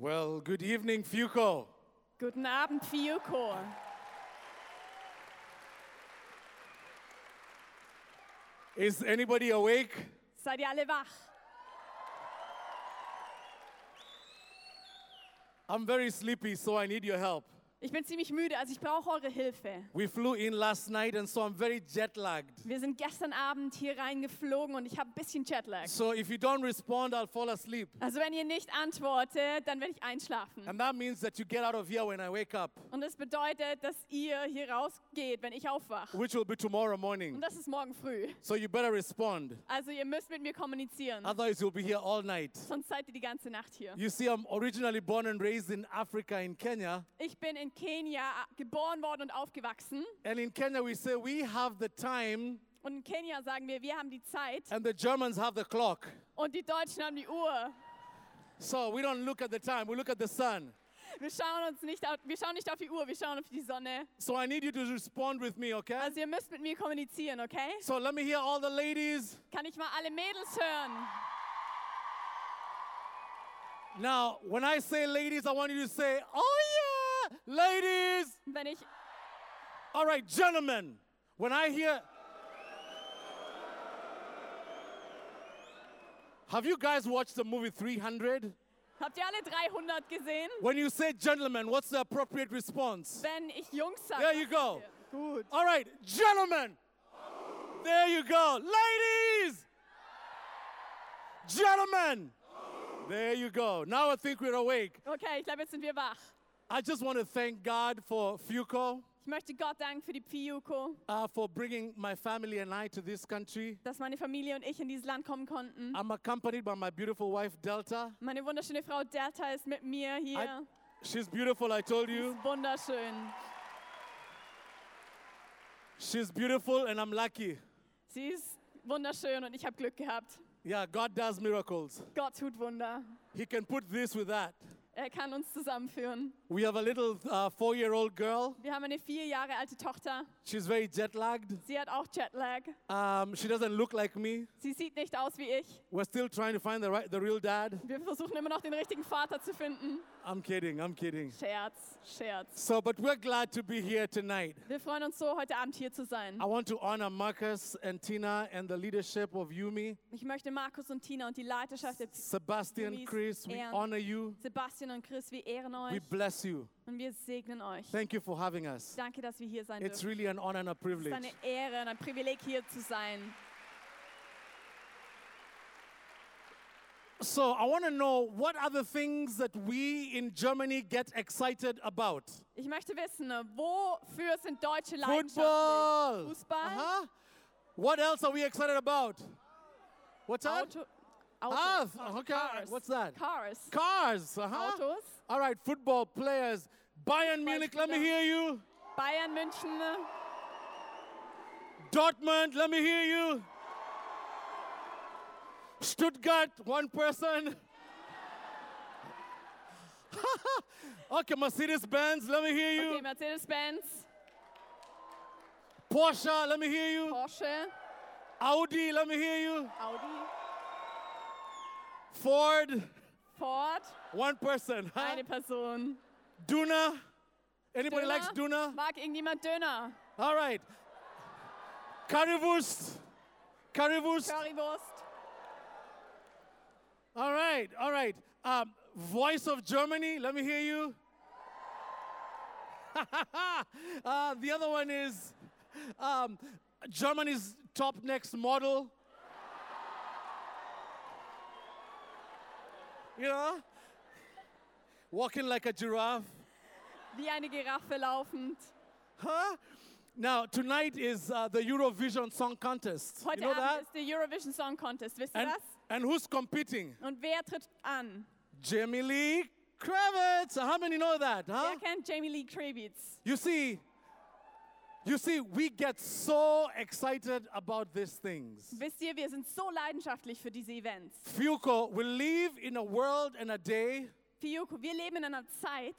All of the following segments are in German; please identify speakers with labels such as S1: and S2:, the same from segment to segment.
S1: Well, good evening, Fuco.
S2: Guten Abend, Fiuko.
S1: Is anybody awake?
S2: Seid ihr alle wach?
S1: I'm very sleepy, so I need your help.
S2: Ich bin ziemlich müde, also ich brauche eure Hilfe.
S1: We flew in last night, and so I'm very jet lagged.
S2: Wir sind gestern Abend hier reingeflogen und ich habe ein bisschen Jetlag.
S1: So if you don't respond, I'll fall asleep.
S2: Also wenn ihr nicht antwortet, dann werde ich einschlafen.
S1: And that means that you get out of here when I wake up,
S2: Und das bedeutet, dass ihr hier rausgeht, wenn ich aufwache.
S1: which will be tomorrow
S2: Und
S1: morning.
S2: das ist morgen früh.
S1: So you better respond.
S2: Also ihr müsst mit mir kommunizieren.
S1: Otherwise, you'll be here all night.
S2: Sonst seid ihr die ganze Nacht hier.
S1: You see, I'm originally born and raised in Africa, in Kenya.
S2: Ich bin in Kenia geboren worden und aufgewachsen.
S1: And in Kenya, we say we have the time,
S2: Und in Kenia sagen wir, wir haben die Zeit.
S1: and the Germans have the clock.
S2: Und die Deutschen haben die Uhr.
S1: So we don't look at the time, we look at the sun.
S2: Wir schauen uns nicht auf, wir schauen nicht auf die Uhr, wir schauen auf die Sonne.
S1: So I need you to respond with me, okay?
S2: Also ihr müsst mit mir kommunizieren, okay?
S1: So let me hear all the ladies.
S2: Kann ich mal alle Mädels hören?
S1: Now, when I say ladies, I want you to say, oh yeah, ladies.
S2: Wenn ich,
S1: All right, gentlemen. When I hear. Have you guys watched the movie 300?
S2: habt ihr alle 300 gesehen?
S1: When you say gentlemen, what's the appropriate response?
S2: Wenn ich Jungs sage.
S1: There you go.
S2: Gut.
S1: All right, gentlemen. There you go. Ladies. Gentlemen. There you go. Now I think we're awake.
S2: Okay, ich glaube, jetzt sind wir wach.
S1: I just want to thank God for Fuco,
S2: Ich möchte Gott danken für die Piyuko,
S1: uh, for bringing my family and I to this country.
S2: dass meine Familie und ich in dieses Land kommen konnten.
S1: I'm accompanied by my beautiful wife, Delta.
S2: Meine wunderschöne Frau Delta ist mit mir hier.
S1: She's beautiful, I told you.
S2: Ist wunderschön.
S1: She's beautiful, and I'm lucky.
S2: Sie ist wunderschön und ich habe Glück gehabt.
S1: Yeah, God does miracles.
S2: Gott tut Wunder.
S1: He can put this with that.
S2: Er kann uns zusammenführen.
S1: We have a little uh, four year old girl.
S2: Wir haben eine vier Jahre alte Tochter.
S1: She's very jet lagged.
S2: Sie hat auch Jetlag.
S1: Um, she doesn't look like me.
S2: Sie sieht nicht aus wie ich.
S1: We're still trying to find the, right, the real dad.
S2: Wir versuchen immer noch den richtigen Vater zu finden.
S1: I'm kidding, I'm kidding.
S2: Scherz, Scherz.
S1: So, but we're glad to be here tonight.
S2: Wir freuen uns so, heute Abend hier zu sein.
S1: I want to honor Marcus and Tina and the leadership of Yumi.
S2: Ich möchte Markus und Tina und die Leiterschaft der
S1: Sebastian,
S2: Yumi's
S1: Chris, we
S2: Ehren.
S1: honor you.
S2: Sebastian und Chris, wir ehren
S1: We
S2: euch
S1: bless you.
S2: und wir segnen euch.
S1: Thank you for having us.
S2: Danke, dass wir hier sein
S1: It's
S2: dürfen.
S1: really an honor and a
S2: Es ist
S1: privilege.
S2: eine Ehre und ein Privileg, hier zu sein.
S1: So, I want to know what are the things that we in Germany get excited about?
S2: Ich möchte wissen, wofür sind Deutsche leidenschaftlich?
S1: Football.
S2: Fußball,
S1: Uh-huh. What else are we excited about? What's that?
S2: Auto,
S1: Ah,
S2: Autos,
S1: okay.
S2: Cars.
S1: What's that?
S2: Cars,
S1: Cars. Uh-huh.
S2: Autos,
S1: All right, football players. Bayern Munich, let me hear you.
S2: Bayern München,
S1: Dortmund, let me hear you. Stuttgart, one person. okay, Mercedes Benz, let me hear you.
S2: okay,
S1: you.
S2: Mercedes-Benz,
S1: Porsche, let me hear you.
S2: Porsche,
S1: Audi, let me hear you.
S2: Audi,
S1: Ford,
S2: Ford,
S1: one person. Huh?
S2: eine Person.
S1: Duna, anybody
S2: Döner?
S1: likes Duna?
S2: Mag irgendjemand Döner?
S1: All right. Currywurst, Currywurst.
S2: Currywurst,
S1: right, all right. Um, Voice of Germany, let me hear you. uh, the other one is um, Germany's top next model. You know? Walking like a giraffe.
S2: wie eine Giraffe laufend.
S1: Huh? Now, tonight is uh, the Eurovision Song Contest.
S2: Heute
S1: you know that?
S2: Abend ist der Eurovision Song Contest, wisst ihr
S1: And,
S2: das?
S1: And who's competing?
S2: Und wer tritt an?
S1: Jamie Lee Kravitz. How many know that? Huh?
S2: Wer kennt Jamie Lee Kravitz?
S1: You see, you see, we get so excited about these things.
S2: Wisst ihr, wir sind so leidenschaftlich für diese Events.
S1: Fuko, we live in a world and a day
S2: Fioko, wir leben in einer Zeit,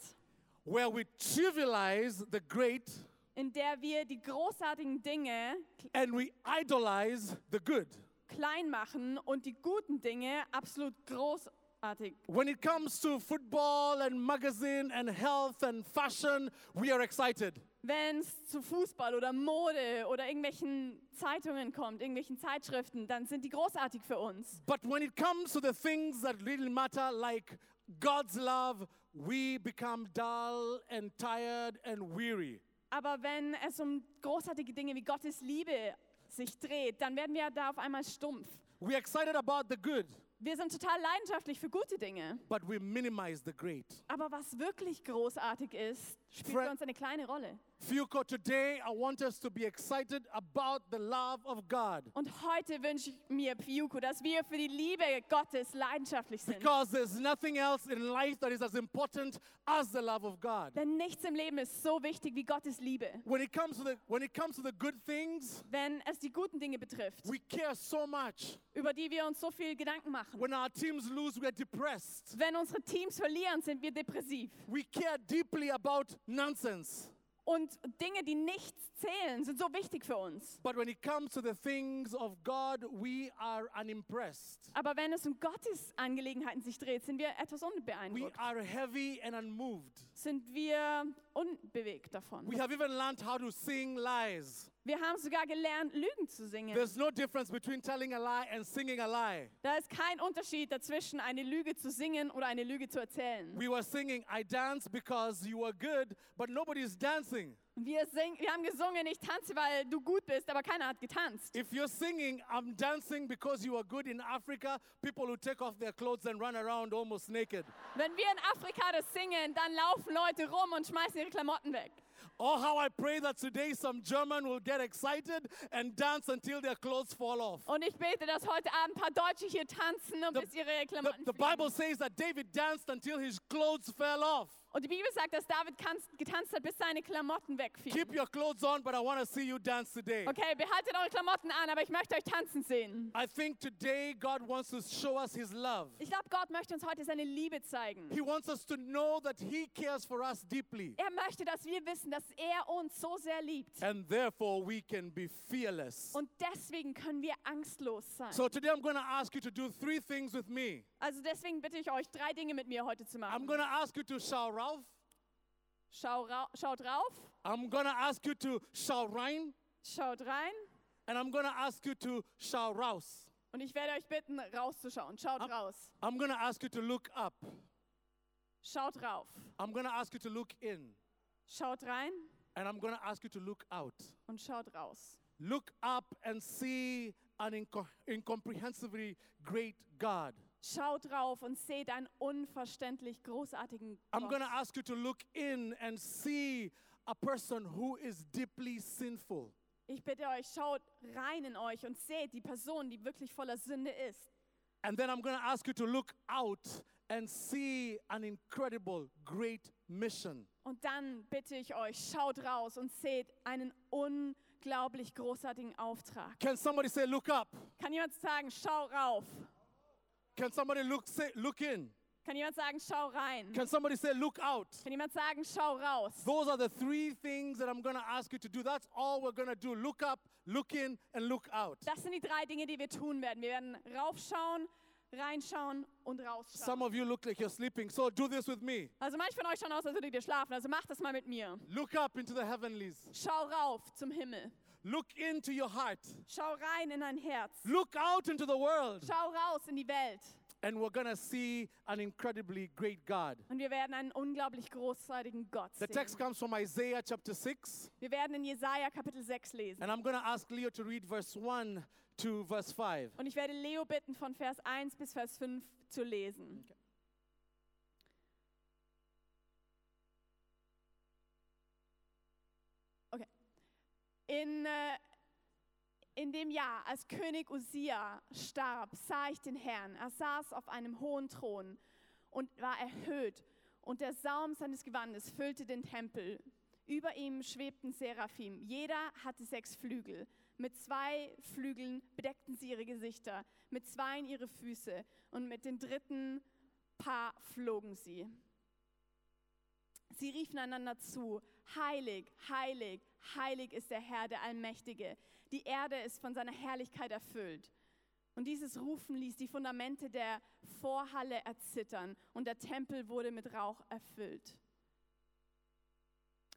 S1: where we trivialize the great
S2: in der wir die großartigen Dinge
S1: and we idolize the good.
S2: Klein machen und die guten Dinge absolut groß großartig.
S1: When it comes to football and magazine and health and fashion, we are excited.
S2: Wenn es zu Fußball oder Mode oder irgendwelchen Zeitungen kommt, irgendwelchen Zeitschriften, dann sind die großartig für uns.
S1: But when it comes to the things that really matter, like God's love, we become dull and tired and weary.
S2: Aber wenn es um großartige Dinge wie Gottes Liebe sich dreht, dann werden wir da auf einmal stumpf.
S1: We're excited about the good,
S2: Wir sind total leidenschaftlich für gute Dinge.
S1: but we minimize the great.
S2: Aber was wirklich großartig ist, spielt
S1: Fre-
S2: für uns eine kleine Rolle.
S1: Fuko, today I want us to be excited about the love of God
S2: Und heute wünsche ich mir, Piuko, dass wir für die Liebe Gottes leidenschaftlich sind.
S1: because there's nothing else in life that is as important as the love of God.
S2: Denn nichts im Leben ist so wichtig wie Gottes Liebe.
S1: When it comes to the when it comes to the good things,
S2: Wenn es die guten Dinge betrifft,
S1: we care so much.
S2: über die wir uns so viel Gedanken machen.
S1: When our teams lose, we're depressed.
S2: Wenn unsere Teams verlieren, sind wir depressiv.
S1: We care deeply about nonsense.
S2: Und Dinge, die nichts zählen, sind so wichtig für uns.
S1: But when it comes to the things of God, we are unimpressed.
S2: Aber wenn es um Gottes Angelegenheiten sich dreht, sind wir etwas
S1: We
S2: unbeeindruckt.
S1: are heavy and unmoved.
S2: Sind wir unbewegt davon.
S1: We have even learned how to sing lies.
S2: Wir haben sogar gelernt, Lügen zu singen.
S1: There's no difference between telling a lie and singing a lie.
S2: Da ist kein Unterschied dazwischen, eine Lüge zu singen oder eine Lüge zu erzählen.
S1: We were singing, I dance because you are good, but nobody's dancing.
S2: Wir, sing, wir haben gesungen, ich tanze, weil du gut bist, aber keiner hat getanzt.
S1: If you're singing, I'm dancing because you are good in Africa, people who take off their clothes and run around almost naked.
S2: Wenn wir in Afrika das singen, dann laufen Leute rum und schmeißen ihre Klamotten weg.
S1: Oh, how I pray that today some German will get excited and dance until their clothes fall off.
S2: Und ich bete, dass heute Abend ein paar Deutsche hier tanzen und
S1: The-
S2: bis ihre
S1: The,
S2: Klamotten
S1: the
S2: fliegen.
S1: Bible says that David danced until his clothes fell off.
S2: Und die Bibel sagt, dass David getanzt hat, bis seine Klamotten wegfielen.
S1: Keep your clothes on, but I want to see you dance today.
S2: Okay, behaltet eure Klamotten an, aber ich möchte euch tanzen sehen.
S1: I think today God wants to show us his love.
S2: Ich glaube, Gott möchte uns heute seine Liebe zeigen.
S1: He wants us to know that he cares for us deeply.
S2: Er möchte, dass wir wissen, dass er uns so sehr liebt.
S1: And therefore we can be fearless.
S2: Und deswegen können wir angstlos sein.
S1: So today I'm going to ask you to do three things with me.
S2: Also deswegen bitte ich euch, drei Dinge mit mir heute zu
S1: I'm
S2: machen.
S1: going to ask you to shout Ralph.
S2: Schau rau schaut rauf,
S1: I'm to ask you to shout rein.
S2: schaut rein
S1: And I'm to ask you to shout raus.
S2: und ich werde euch bitten, rauszuschauen. Schaut
S1: Ab-
S2: raus.
S1: I'm to ask you to look up.
S2: Schaut rauf.
S1: I'm to ask you to look in.
S2: Schaut rein
S1: And I'm to ask you to look out.
S2: und schaut raus.
S1: Look up and see an inco- incomprehensibly great God.
S2: Schaut rauf und seht einen unverständlich großartigen
S1: I'm going to
S2: Gott.
S1: ask you to look in and see a person who is deeply sinful.
S2: Ich bitte euch, schaut rein in euch und seht die Person, die wirklich voller Sünde ist.
S1: And then I'm going to ask you to look out and see an incredible, great mission.
S2: Und dann bitte ich euch, schaut raus und seht einen unglaublich großartigen Auftrag.
S1: Can somebody say, look up?
S2: Kann jemand sagen, schau rauf?
S1: Can somebody look, say, look in?
S2: Kann jemand sagen, schau rein?
S1: Can somebody say, look out?
S2: Kann jemand sagen, schau raus?
S1: Those are the three things that I'm going to ask you to do. That's all we're going to do. Look up, look in, and look out.
S2: Das sind die drei Dinge, die wir tun werden. Wir werden raufschauen, reinschauen und
S1: Some
S2: rausschauen.
S1: of you look like you're sleeping, so do this with me.
S2: Also manche von euch schauen aus, als würdet ihr schlafen. Also macht das mal mit mir.
S1: Look up into the heavenlies.
S2: Schau rauf zum Himmel.
S1: Look into your heart.
S2: Schau rein in dein Herz.
S1: Look out into the world.
S2: Schau raus in die Welt.
S1: And we're to see an incredibly great God.
S2: Und wir werden einen unglaublich großartigen Gott
S1: The text
S2: sehen.
S1: comes from Isaiah chapter 6.
S2: Wir werden in Jesaja Kapitel 6 lesen.
S1: And I'm to ask Leo to read verse 1 to verse 5.
S2: Und ich werde Leo bitten, von Vers 1 bis Vers 5 zu lesen. Okay. In, äh, in dem Jahr, als König Usia starb, sah ich den Herrn. Er saß auf einem hohen Thron und war erhöht. Und der Saum seines Gewandes füllte den Tempel. Über ihm schwebten Seraphim. Jeder hatte sechs Flügel. Mit zwei Flügeln bedeckten sie ihre Gesichter, mit zweien ihre Füße und mit den dritten Paar flogen sie. Sie riefen einander zu, heilig, heilig, heilig ist der Herr, der Allmächtige. Die Erde ist von seiner Herrlichkeit erfüllt. Und dieses Rufen ließ die Fundamente der Vorhalle erzittern und der Tempel wurde mit Rauch erfüllt.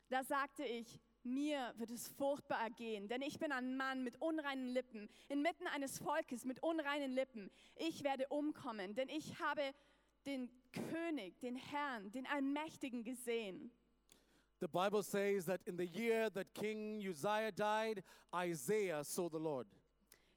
S2: Da sagte ich, mir wird es furchtbar ergehen, denn ich bin ein Mann mit unreinen Lippen, inmitten eines Volkes mit unreinen Lippen. Ich werde umkommen, denn ich habe den König, den Herrn, den Allmächtigen gesehen.
S1: The Bible says that in the year that King Uzziah died, Isaiah saw the Lord.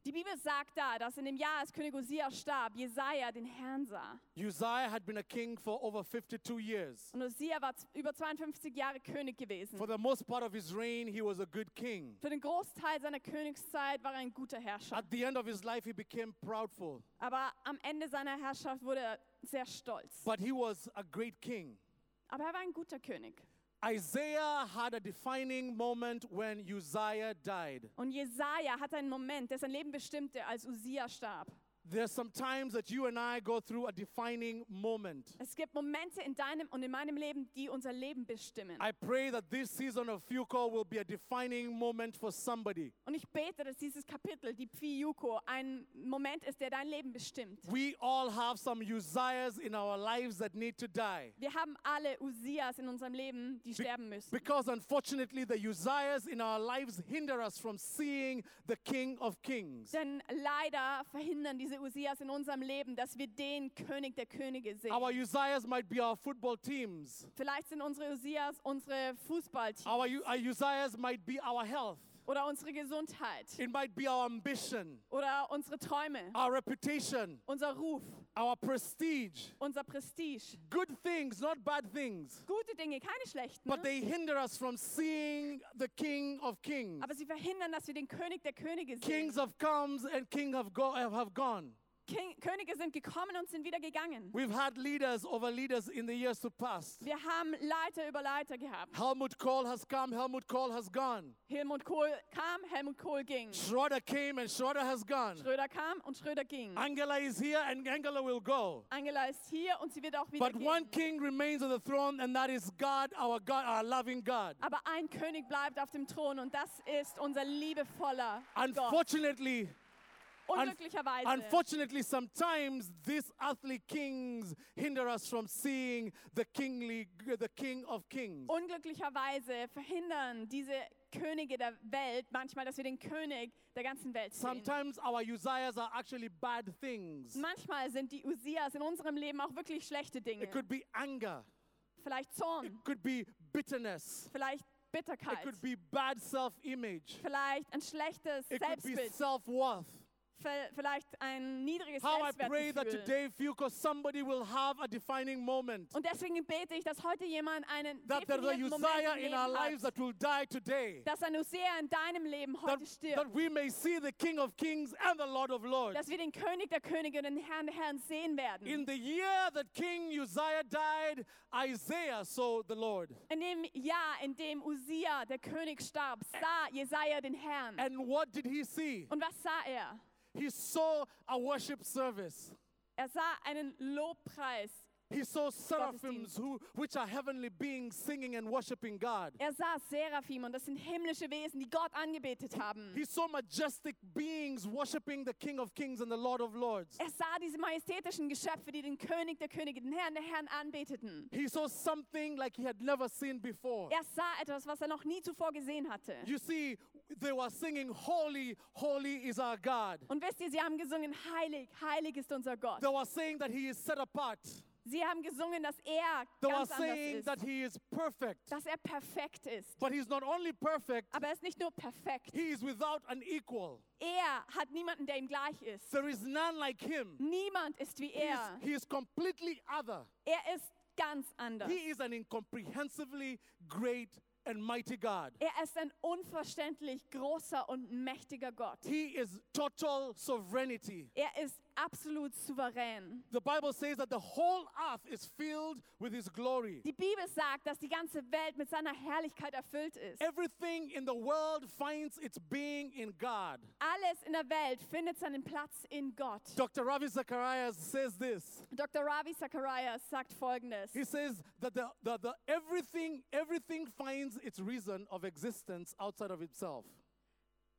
S2: Die Bibel sagt da, dass in dem Jahr, als König Usia starb, Jesaja den Herrn sah.
S1: Uzziah had been a king for over 52 years.
S2: Und Usia war über 52 Jahre König gewesen.
S1: For the most part of his reign, he was a good king.
S2: Für den Großteil seiner Königszeit war er ein guter Herrscher.
S1: At the end of his life, he became proudful.
S2: Aber am Ende seiner Herrschaft wurde er sehr stolz.
S1: But he was a great king.
S2: Aber er war ein guter König.
S1: Isaiah had a defining moment when Uzziah died.
S2: Und Jesaja hatte einen Moment, der sein Leben bestimmte, als Usia starb.
S1: There's some times that you and I go through a defining moment.
S2: Es gibt Momente in deinem und in meinem Leben, die unser Leben bestimmen.
S1: I pray that this season of Fuko will be a defining moment for somebody.
S2: Und ich bete, dass dieses Kapitel, die Phi Yuko, ein Moment ist, der dein Leben bestimmt.
S1: We all have some Uzziahs in our lives that need to die.
S2: Wir haben alle Usias in unserem Leben, die sterben müssen.
S1: Because unfortunately, the Uzziahs in our lives hinder us from seeing the King of Kings.
S2: Denn leider verhindern diese Usias in unserem Leben, dass wir den König der Könige sehen.
S1: Our Uzziahs might be our football teams.
S2: Vielleicht sind unsere Usias unsere Fußballteams
S1: our Uzziahs might be our health.
S2: oder unsere Gesundheit
S1: It might be our ambition,
S2: oder unsere Träume,
S1: our reputation,
S2: unser Ruf,
S1: our prestige.
S2: unser Prestige.
S1: Good things, not bad things.
S2: Gute Dinge, keine schlechten.
S1: But they hinder us from seeing the King of Kings.
S2: Aber sie verhindern, dass wir den König der Könige sehen.
S1: Kings have come and kings have, go, have gone.
S2: King, Könige sind gekommen und sind wieder gegangen.
S1: We've had leaders over leaders in the years to past.
S2: Wir haben Leiter über Leiter gehabt.
S1: Helmut Kohl has come, Helmut Kohl has gone.
S2: Helmut Kohl kam, Helmut Kohl ging.
S1: Schroeder came and Schroeder has gone.
S2: Schröder kam und Schröder ging.
S1: Angela is here and Angela will go.
S2: Angela ist hier und sie wird auch wieder
S1: But one
S2: gehen.
S1: king remains on the throne, and that is God, our God, our loving God.
S2: Aber ein König bleibt auf dem Thron und das ist unser liebevoller Gott.
S1: Unfortunately,
S2: Unglücklicherweise.
S1: unfortunately, sometimes these earthly kings hinder us from seeing the kingly, the King of Kings.
S2: Unglücklicherweise verhindern diese Könige der Welt manchmal, dass wir den König der ganzen Welt sehen.
S1: Sometimes our Uzziahs are actually bad things.
S2: Manchmal sind die Usias in unserem Leben auch wirklich schlechte Dinge.
S1: It could be anger.
S2: Vielleicht Zorn,
S1: It could be bitterness.
S2: vielleicht
S1: It
S2: Bitterkeit,
S1: could be bad self-image.
S2: vielleicht ein schlechtes
S1: It could be
S2: Selbstbild,
S1: self-worth.
S2: Vielleicht ein niedriges
S1: How I pray that today, Fuko, somebody will have a defining moment.
S2: Und deswegen bete ich, dass heute jemand einen
S1: That there's a
S2: definierten Moment
S1: Uzziah in our lives
S2: hat,
S1: that will die today.
S2: dass ein Hosea in deinem Leben heute
S1: that
S2: stirbt.
S1: we may see the King of Kings and the Lord of Lords.
S2: Dass wir den König der Könige und den Herrn der Herren sehen werden.
S1: In the year that King Uzziah died, Isaiah saw the Lord.
S2: In dem Jahr, in dem Usia, der König, starb, sah Jesaja den Herrn.
S1: And what did he see?
S2: Und was sah er?
S1: He saw a worship service.
S2: Er sah einen Lobpreis.
S1: He saw seraphims who, which are heavenly beings singing and worshiping God.
S2: Er sah Seraphim und das sind himmlische Wesen, die Gott angebetet haben.
S1: He saw majestic beings worshiping the King of Kings and the Lord of Lords.
S2: Er sah diese majestätischen Geschöpfe, die den König der Könige, den Herrn der Herren anbeteten.
S1: He saw something like he had never seen before.
S2: Er sah etwas, was er noch nie zuvor gesehen hatte.
S1: You see, they were singing, Holy, holy is our God.
S2: Und wisst ihr, sie haben gesungen, heilig, heilig ist unser Gott.
S1: They were saying that he is set apart.
S2: Sie haben gesungen, dass er
S1: They were
S2: ganz anders
S1: saying
S2: ist.
S1: that he is perfect.
S2: Dass er perfekt ist.
S1: But he's not only perfect,
S2: Aber er ist nicht nur perfekt.
S1: he is without an equal.
S2: Er hat niemanden, der ihm gleich ist.
S1: There is none like him.
S2: Niemand ist wie
S1: He is,
S2: er.
S1: he is completely other.
S2: Er ist ganz anders.
S1: He is an incomprehensibly great and mighty God.
S2: Er ist ein unverständlich großer und mächtiger Gott.
S1: He is total sovereignty.
S2: Er ist absolut souverän.
S1: The Bible says that the whole earth is filled with his glory.
S2: Die Bibel sagt, dass die ganze Welt mit seiner Herrlichkeit erfüllt ist.
S1: Everything in the world finds its being in God.
S2: Alles in der Welt findet seinen Platz in Gott.
S1: Dr. Ravi Zacharias says this.
S2: Dr. Ravi Zacharias sagt folgendes.
S1: He says that the, the, the everything everything finds its reason of existence outside of itself.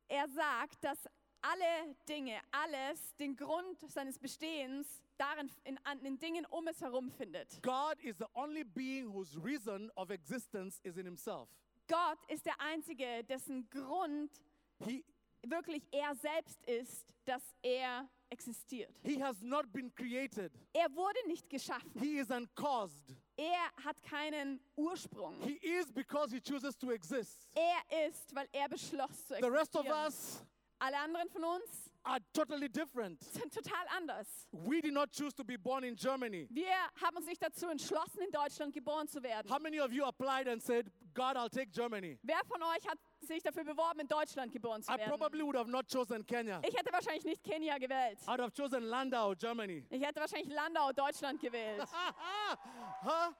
S2: Er sagt, dass alle Dinge, alles, den Grund seines Bestehens darin in, in Dingen um es herum findet.
S1: God is the only being whose reason of existence is in himself.
S2: Gott ist der Einzige, dessen Grund
S1: He,
S2: wirklich er selbst ist, dass er existiert.
S1: he has not been created.
S2: Er wurde nicht geschaffen.
S1: He is uncaused.
S2: Er hat keinen Ursprung.
S1: He is because he chooses to exist.
S2: Er ist, weil er beschloss zu
S1: The rest of
S2: existieren.
S1: us
S2: Alle anderen von uns
S1: are totally different.
S2: sind total anders.
S1: We did not choose to be born in Germany.
S2: Wir haben uns nicht dazu entschlossen, in Deutschland geboren zu werden.
S1: How many of you applied and said, God, I'll take Germany?
S2: Wer von euch hat sich dafür beworben, in Deutschland geboren zu
S1: I
S2: werden?
S1: probably would have not chosen Kenya.
S2: Ich hätte wahrscheinlich nicht Kenia gewählt.
S1: I'd have chosen Landau, Germany.
S2: Ich hätte wahrscheinlich Landau, Deutschland gewählt.
S1: huh?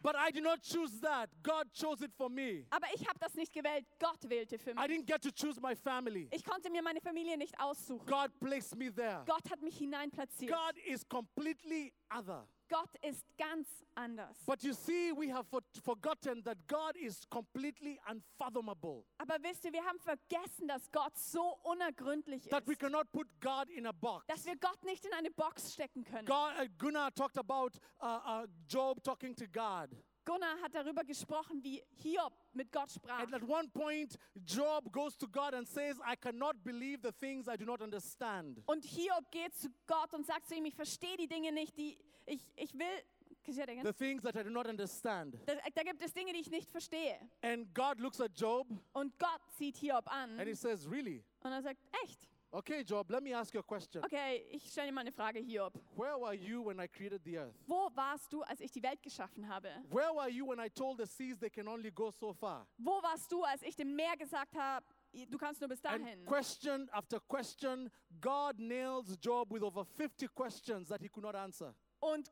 S1: But I did not choose that. God chose it for me.
S2: Aber ich habe das nicht gewählt. Gott wählte für
S1: I
S2: mich.
S1: didn't get to choose my family.
S2: Ich konnte mir meine Familie nicht aussuchen.
S1: God placed me there.
S2: Gott hat mich hineinplatziert.
S1: God is completely other.
S2: Gott ist ganz anders.
S1: But you see, we have for- forgotten that God is completely unfathomable.
S2: Aber wisst ihr, wir haben vergessen, dass Gott so unergründlich
S1: That we
S2: ist,
S1: cannot put God in a box.
S2: dass wir Gott nicht in eine Box stecken können.
S1: God, uh, Gunnar talked about uh, uh, Job talking to God.
S2: Gunnar hat darüber gesprochen, wie Hiob mit Gott sprach.
S1: And at one point, Job goes to God and says, I cannot believe the things I do not understand.
S2: Und Hiob geht zu Gott und sagt zu ihm, ich verstehe die Dinge nicht, die ich, ich will.
S1: The things that I do not understand.
S2: Da, da gibt es Dinge, die ich nicht verstehe.
S1: And God looks at Job
S2: Und Gott sieht Hiob an
S1: and he says, Really?
S2: und er sagt, echt?
S1: Okay, Job, let me ask you a question.
S2: Okay, ich stelle dir mal eine Frage, Hiob.
S1: Where were you when I created the earth?
S2: Wo warst du, als ich die Welt geschaffen habe?
S1: Where were you when I told the seas they can only go so far?
S2: Wo warst du, als ich dem Meer gesagt habe, du kannst nur bis
S1: And
S2: dahin?
S1: question after question, God nails Job with over 50 questions that he could not answer.
S2: Und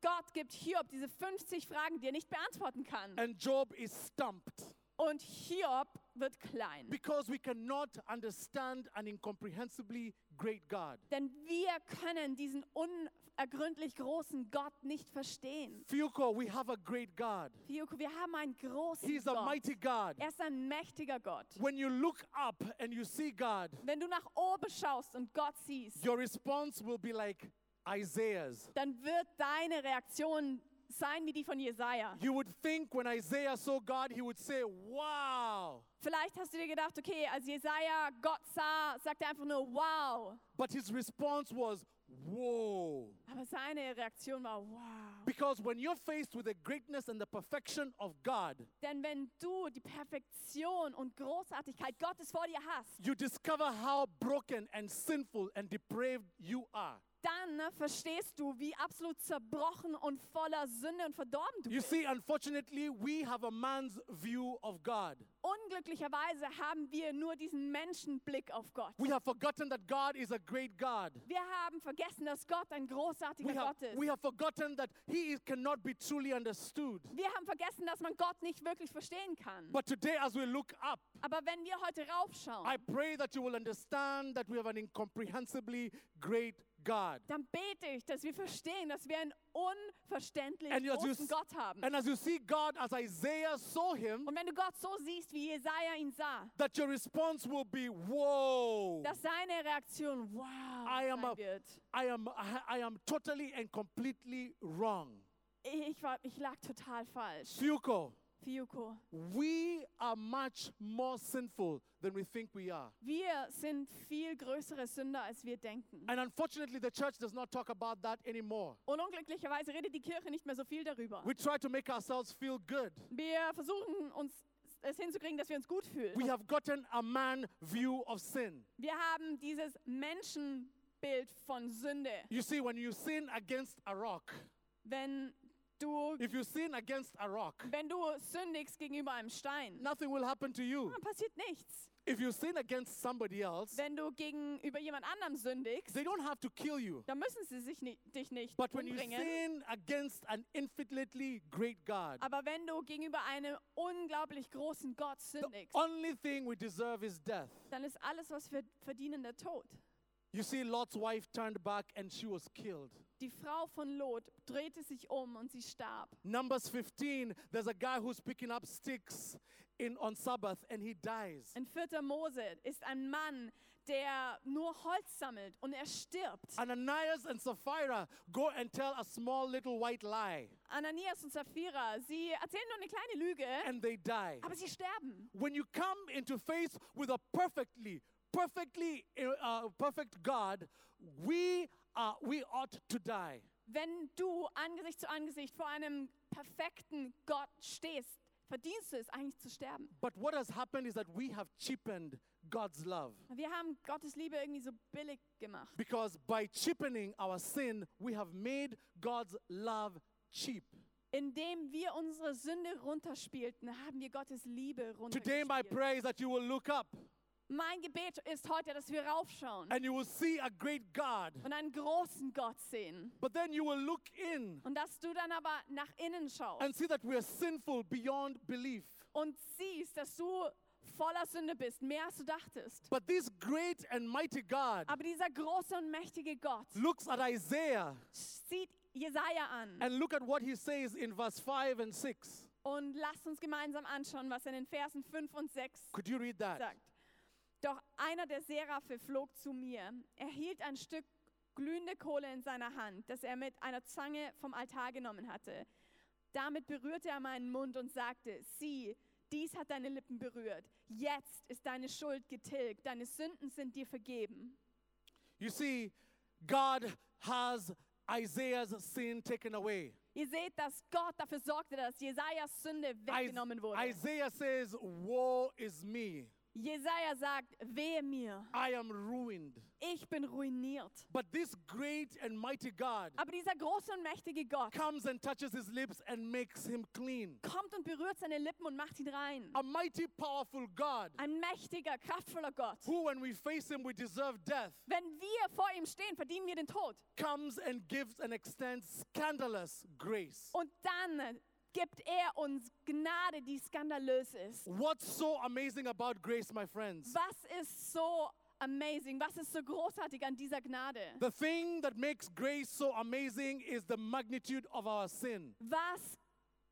S2: Gott gibt Hiob diese 50 Fragen, die er nicht beantworten kann.
S1: And Job is stumped
S2: Und Hiob wird klein.
S1: because we cannot understand an incomprehensibly great God.
S2: Denn wir können diesen unergründlich großen Gott nicht verstehen.
S1: Fiuko, we have a great God.
S2: Fioko, wir haben einen großen
S1: He's a
S2: Gott.
S1: mighty God.
S2: Er ist ein mächtiger Gott.
S1: When you look up and you see God,
S2: Wenn du nach oben schaust und Gott siehst,
S1: your response will be like Isaiah's.
S2: dann wird deine Reaktion sein wie die von Jesaja.
S1: You would think when Isaiah saw God, he would say, Wow.
S2: Vielleicht hast du dir gedacht, okay, als Jesaja Gott sah, sagt er einfach nur wow.
S1: But his response was, Whoa.
S2: Aber seine Reaktion war wow.
S1: Because when you're faced with the greatness and the perfection of God,
S2: Denn wenn du die Perfektion und Großartigkeit Gottes vor dir hast,
S1: you discover how broken and sinful and depraved you are.
S2: Dann ne, verstehst du, wie absolut zerbrochen und voller Sünde und verdorben du
S1: You
S2: bist.
S1: see, unfortunately, we have a man's view of God.
S2: Unglücklicherweise haben wir nur diesen Menschenblick auf Gott.
S1: We have forgotten that God is a great God.
S2: Wir haben vergessen, dass Gott ein großartiger
S1: We have,
S2: Gott ist.
S1: we have forgotten that He cannot be truly understood.
S2: Wir haben vergessen, dass man Gott nicht wirklich verstehen kann.
S1: But today, as we look up,
S2: Aber wenn wir heute raufschauen,
S1: I pray that you will understand that we have an incomprehensibly great God.
S2: dann bete ich, dass wir verstehen, dass wir einen unverständlich
S1: And as you
S2: großen Gott haben.
S1: And as you see God, as Isaiah saw Him,
S2: Und wenn du Gott so siehst, wie Jesaja ihn sah,
S1: that your response will be, Whoa,
S2: dass seine Reaktion wow
S1: I am
S2: sein
S1: a-
S2: wird.
S1: I am, I am totally and completely wrong.
S2: Ich, war, ich lag total falsch.
S1: Fuko,
S2: Fiuko,
S1: we are much more sinful than we think we are.
S2: wir sind viel größere Sünder, als wir denken.
S1: And unfortunately, the church does not talk about that anymore.
S2: Und unglücklicherweise redet die Kirche nicht mehr so viel darüber.
S1: We try to make ourselves feel good.
S2: Wir versuchen uns es hinzukriegen, dass wir uns gut fühlen.
S1: We have gotten a man view of sin.
S2: Wir haben dieses Menschenbild von Sünde.
S1: You see, when you sin against a rock,
S2: Wenn du,
S1: if you sin against a rock,
S2: wenn du sündigst gegenüber einem Stein,
S1: nothing will happen to you.
S2: dann passiert nichts.
S1: If you sin against somebody else,
S2: Wenn du gegenüber jemand anderem sündigst,
S1: they don't have to kill you.
S2: dann müssen sie sich ni dich nicht
S1: But when you
S2: umbringen.
S1: sin against an infinitely great God,
S2: Aber wenn du gegenüber einem unglaublich großen Gott
S1: the
S2: sündigst,
S1: only thing we deserve is death.
S2: dann ist alles, was wir verdienen, der Tod.
S1: You see, Lot's wife turned back and she was killed.
S2: Die Frau von Lot drehte sich um und sie starb.
S1: Numbers 15, there's a guy who's picking up sticks in on Sabbath and he dies.
S2: In 4. Mose ist ein Mann, der nur Holz sammelt und er stirbt.
S1: Ananias and Sapphira go and tell a small little white lie
S2: Ananias und Sapphira, sie erzählen nur eine kleine Lüge,
S1: and they die.
S2: aber sie sterben.
S1: When you come into face with a perfectly, perfectly uh, perfect God, we are, we ought to die.
S2: Wenn du Angesicht zu Angesicht vor einem perfekten Gott stehst, verdienst du es eigentlich zu sterben.
S1: But what has happened is that we have cheapened God's love.
S2: Wir haben Gottes Liebe irgendwie so billig gemacht.
S1: Because by cheapening our sin, we have made God's love cheap.
S2: Indem wir unsere Sünde runterspielten, haben wir Gottes Liebe
S1: Today, my
S2: runtergespielt.
S1: prayer is that you will look up
S2: Mein Gebet ist heute, dass wir raufschauen
S1: and you will see a great God.
S2: und einen großen Gott sehen.
S1: But then you will look in
S2: Und dass du dann aber nach innen schaust
S1: and see that we are sinful beyond belief.
S2: und siehst, dass du voller Sünde bist, mehr als du dachtest.
S1: But this great and mighty God
S2: Aber dieser große und mächtige Gott
S1: looks at Isaiah
S2: sieht Jesaja an
S1: and look at what he says in verse 5 and 6.
S2: und lasst uns gemeinsam anschauen, was er in den Versen 5 und 6
S1: Could you read that?
S2: sagt. Doch einer der Seraphe flog zu mir. Er hielt ein Stück glühende Kohle in seiner Hand, das er mit einer Zange vom Altar genommen hatte. Damit berührte er meinen Mund und sagte, sieh, dies hat deine Lippen berührt. Jetzt ist deine Schuld getilgt, deine Sünden sind dir vergeben.
S1: You see, God has Isaiah's sin taken away.
S2: Ihr seht, dass Gott dafür sorgte, dass Jesajas Sünde weggenommen wurde.
S1: Isaiah says, Woe is me.
S2: Jesaja sagt, wehe mir,
S1: I am ruined.
S2: ich bin ruiniert.
S1: But this great and mighty God
S2: Aber dieser große und mächtige Gott
S1: comes and touches his lips and makes him clean.
S2: kommt und berührt seine Lippen und macht ihn rein.
S1: A mighty, powerful God
S2: Ein mächtiger, kraftvoller Gott.
S1: who, when we face him, we deserve death,
S2: Wenn wir vor ihm stehen, verdienen wir den Tod.
S1: comes and gives and extends scandalous grace.
S2: Und dann gibt er uns Gnade, die skandalös ist.
S1: What's so amazing about grace, my friends?
S2: Was ist so amazing? Was ist so großartig an dieser Gnade?
S1: The thing that makes grace so amazing is the magnitude of our sin.
S2: Was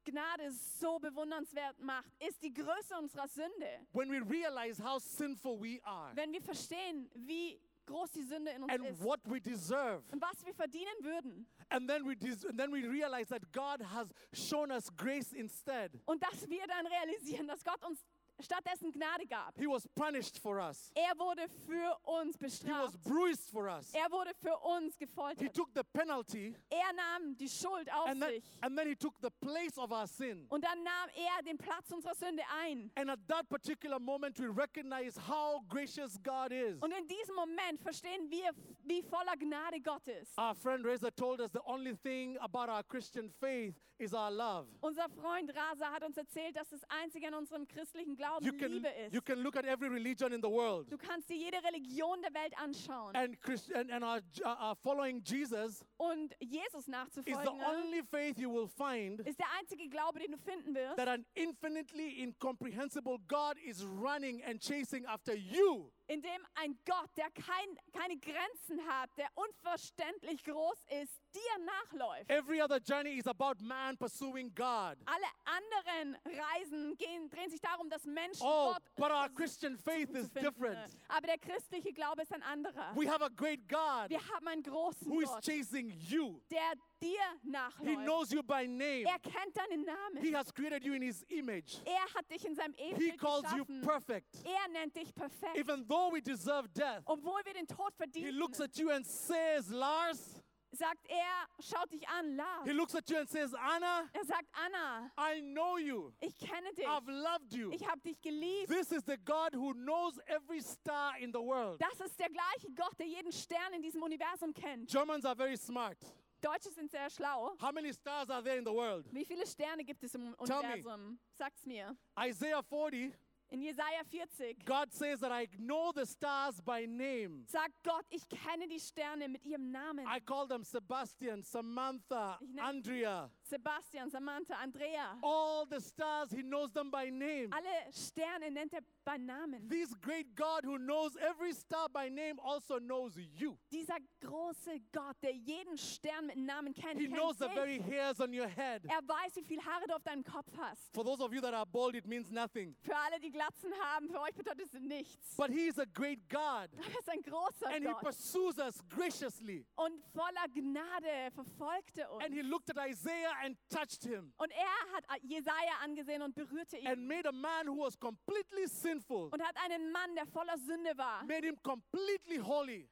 S2: Gnade so bewundernswert macht, ist die Größe unserer Sünde.
S1: When we realize how sinful we are
S2: Wenn wir verstehen, wie groß die Sünde in uns
S1: and
S2: ist
S1: what we deserve,
S2: und was wir verdienen würden.
S1: and then we and then we realize that God has shown us grace instead.
S2: Und dass wir dann realisieren, dass Gott uns stattdessen Gnade gab.
S1: He was punished for us.
S2: Er wurde für uns
S1: He was
S2: bestraft.
S1: bruised for us.
S2: Er wurde für uns
S1: He
S2: gefoltert.
S1: took the penalty
S2: Er nahm die Schuld auf
S1: and then,
S2: sich.
S1: and then he took the place of our sin.
S2: Und dann nahm er den Platz unserer Sünde ein.
S1: And at that particular moment, we recognize how gracious God is.
S2: Und in diesem Moment verstehen wir, wie voller Gnade Gott ist.
S1: Our friend Reza told us the only thing about our Christian faith is our love.
S2: Unser Freund Rasa hat uns erzählt, dass das Einzige an unserem christlichen Glauben
S1: You can,
S2: Liebe
S1: you
S2: ist.
S1: can look at every religion in the world.
S2: Du kannst dir jede Religion der Welt anschauen.
S1: And, Christ, and, and our, uh, following Jesus
S2: Und Jesus
S1: is the
S2: nachzufolgen
S1: only faith you will find
S2: ist der einzige Glaube, den du finden wirst,
S1: that an infinitely incomprehensible God is running and chasing after you.
S2: In dem ein Gott, der kein, keine Grenzen hat, der unverständlich groß ist, dir nachläuft.
S1: Every other journey is about man pursuing God.
S2: Alle anderen Reisen gehen, drehen sich darum, dass Menschen
S1: Oh,
S2: Gott
S1: but our Christian faith is different.
S2: Aber der christliche Glaube ist ein anderer.
S1: We have a great God
S2: Wir haben einen großen
S1: who is
S2: Gott,
S1: chasing you.
S2: der dir
S1: He
S2: nachläuft.
S1: knows you by name.
S2: Er kennt deinen Namen.
S1: He has created you in his image.
S2: Er hat dich in seinem
S1: He
S2: Ebenbild
S1: calls you
S2: geschaffen.
S1: perfect.
S2: Er nennt dich perfekt.
S1: Even though we deserve death,
S2: Obwohl wir den Tod
S1: he
S2: verdienen,
S1: looks at you and says, Lars,
S2: sagt er, schaut dich an, Lars.
S1: he looks at you and says, Anna,
S2: Er sagt, Anna,
S1: I know you.
S2: ich kenne dich.
S1: I've loved you.
S2: Ich habe dich geliebt.
S1: This is the God who knows every star in the world.
S2: Das ist der gleiche Gott, der jeden Stern in diesem Universum kennt.
S1: Germans are very smart.
S2: Deutsche sind sehr schlau.
S1: How many stars are there in the world?
S2: Wie viele Sterne gibt es im
S1: Tell me.
S2: Universum? Sag's mir.
S1: Isaiah 40,
S2: In Jesaja 40
S1: God says that I know the stars by name.
S2: sagt Gott, ich kenne die Sterne mit ihrem Namen.
S1: I call them Sebastian, Samantha, Andrea.
S2: Sebastian, Samantha, Andrea.
S1: All the stars, He knows them by name.
S2: Alle Sterne nennt er bei Namen.
S1: This great God who knows every star by name also knows you.
S2: Dieser große Gott, der jeden Stern mit Namen kennt,
S1: He
S2: kennt
S1: knows the
S2: dich.
S1: very hairs on your head.
S2: Er weiß, wie viele Haare du auf deinem Kopf hast.
S1: For those of you that are bald, it means nothing.
S2: Für alle, die Glatzen haben, für euch bedeutet es nichts.
S1: But He is a great God.
S2: Aber er ist ein großer
S1: And He
S2: Gott.
S1: pursues us graciously.
S2: Und voller Gnade verfolgte uns.
S1: And He looked at Isaiah and touched him
S2: Und er hat Jesaja angesehen und berührte ihn.
S1: and made a man who was completely sinful,
S2: Und hat einen Mann, der voller Sünde war,
S1: made him completely holy.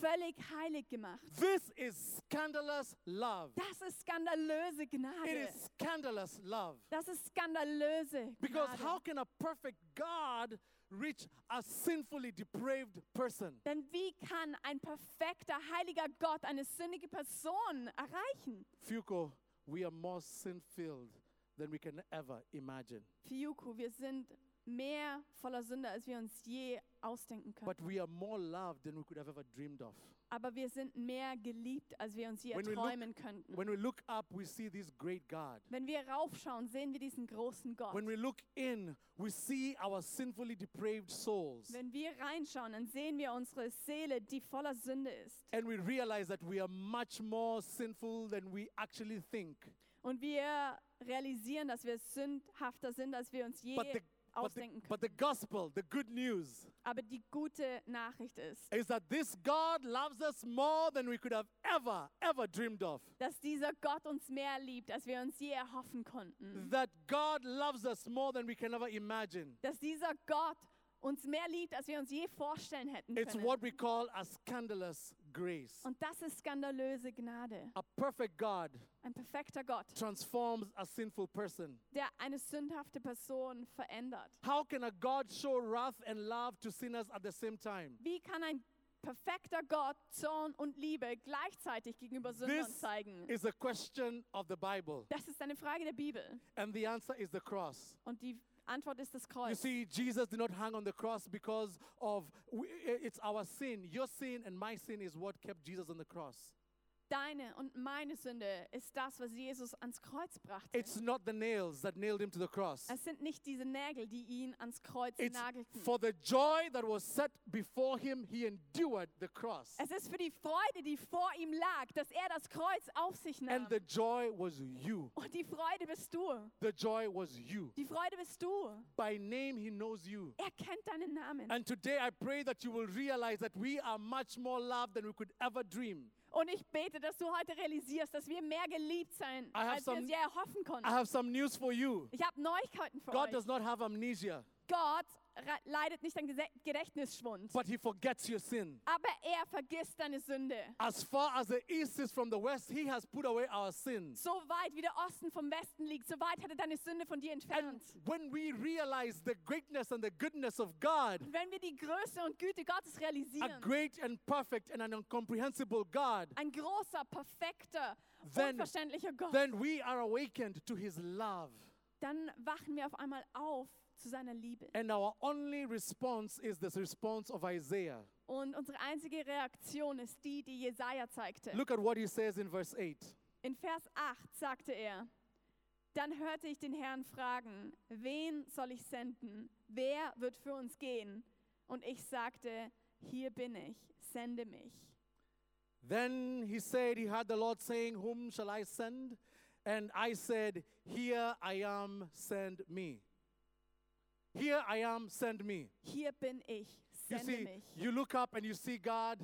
S2: völlig heilig gemacht.
S1: This is scandalous love.
S2: Das ist skandalöse
S1: It
S2: Gnade.
S1: is scandalous love.
S2: Das ist skandalöse
S1: Because
S2: Gnade.
S1: how can a perfect God reach a sinfully depraved person?
S2: Denn wie kann ein perfekter, heiliger Gott eine sündige Person erreichen?
S1: Fuko, we are more sin filled than we can ever imagine.
S2: Fiuku, wir sind mehr voller Sünde, als wir uns je ausdenken können.
S1: But we are more loved than we could have ever dreamed of.
S2: Aber wir sind mehr geliebt, als wir uns je
S1: When we look-
S2: träumen könnten.
S1: When we look up, we see this great God.
S2: Wenn wir raufschauen, sehen wir diesen großen Gott.
S1: When we look in, we see our sinfully depraved souls.
S2: Wenn wir reinschauen, dann sehen wir unsere Seele, die voller Sünde ist.
S1: And we realize that we are much more sinful than we actually think.
S2: Und wir realisieren, dass wir sündhafter sind, als wir uns je
S1: but, the,
S2: ausdenken können.
S1: but the gospel, the good news,
S2: Aber die gute Nachricht ist,
S1: is that this God loves us more than we could have ever, ever dreamed of.
S2: dass dieser Gott uns mehr liebt, als wir uns je erhoffen konnten.
S1: That God loves us more than we can ever imagine.
S2: Dass dieser Gott uns mehr liebt, als wir uns je vorstellen hätten
S1: It's
S2: können.
S1: what we call a scandalous grace.
S2: Und das ist skandalöse Gnade.
S1: A perfect God
S2: Ein perfekter Gott,
S1: transforms a sinful person.
S2: der eine sündhafte Person verändert.
S1: How can a God show wrath and love to sinners at the same time?
S2: Wie kann ein perfekter Gott Zorn und Liebe gleichzeitig gegenüber Sündern
S1: This
S2: zeigen?
S1: is a question of the Bible,
S2: Das ist eine Frage der Bibel.
S1: and the answer is the cross.
S2: Und die Antwort ist das
S1: You see, Jesus did not hang on the cross because of it's our sin. Your sin and my sin is what kept Jesus on the cross.
S2: Deine und meine Sünde ist das, was Jesus ans Kreuz brachte.
S1: It's not the nails that nailed him to the cross.
S2: Es sind nicht diese Nägel, die ihn ans Kreuz
S1: It's
S2: nagelten.
S1: for the joy that was set before him, he endured the cross.
S2: Es ist für die Freude, die vor ihm lag, dass er das Kreuz auf sich nahm.
S1: And the joy was you.
S2: Und die Freude bist du.
S1: The joy was you.
S2: Die Freude bist du.
S1: By name, he knows you.
S2: Er kennt deinen Namen.
S1: And today I pray that you will realize that we are much more loved than we could ever dream.
S2: Und ich bete, dass du heute realisierst, dass wir mehr geliebt sein,
S1: I have
S2: als wir
S1: some-
S2: es je erhoffen
S1: I
S2: konnten.
S1: have some news for you.
S2: Ich habe Neuigkeiten für
S1: God
S2: euch.
S1: does not have amnesia,
S2: Gott leidet nicht an Gedächtnisschwund,
S1: but he forgets your sin.
S2: aber er vergisst deine Sünde.
S1: As far as the east is from the west, he has put away our sins.
S2: So weit wie der Osten vom Westen liegt, so weit hat er deine Sünde von dir
S1: And
S2: entfernt.
S1: when we realize the greatness and the goodness of God,
S2: Und wenn wir die Größe und Güte Gottes
S1: a
S2: realisieren,
S1: great and perfect and an incomprehensible God,
S2: ein großer, perfekter,
S1: Then-
S2: unverständlicher Gott,
S1: then we are awakened to his love.
S2: dann wachen wir auf einmal auf zu seiner Liebe.
S1: And our only response is this response of Isaiah.
S2: Und unsere einzige Reaktion ist die, die Jesaja zeigte.
S1: Look at what he says in verse 8.
S2: In Vers 8 sagte er, dann hörte ich den Herrn fragen, wen soll ich senden? Wer wird für uns gehen? Und ich sagte, hier bin ich, sende mich.
S1: Then he said, He heard the Lord saying, Whom shall I send? And I said, Here I am, send me. Here I am, send me.
S2: Hier bin ich,
S1: You
S2: sende
S1: see,
S2: mich.
S1: you look up and you see God,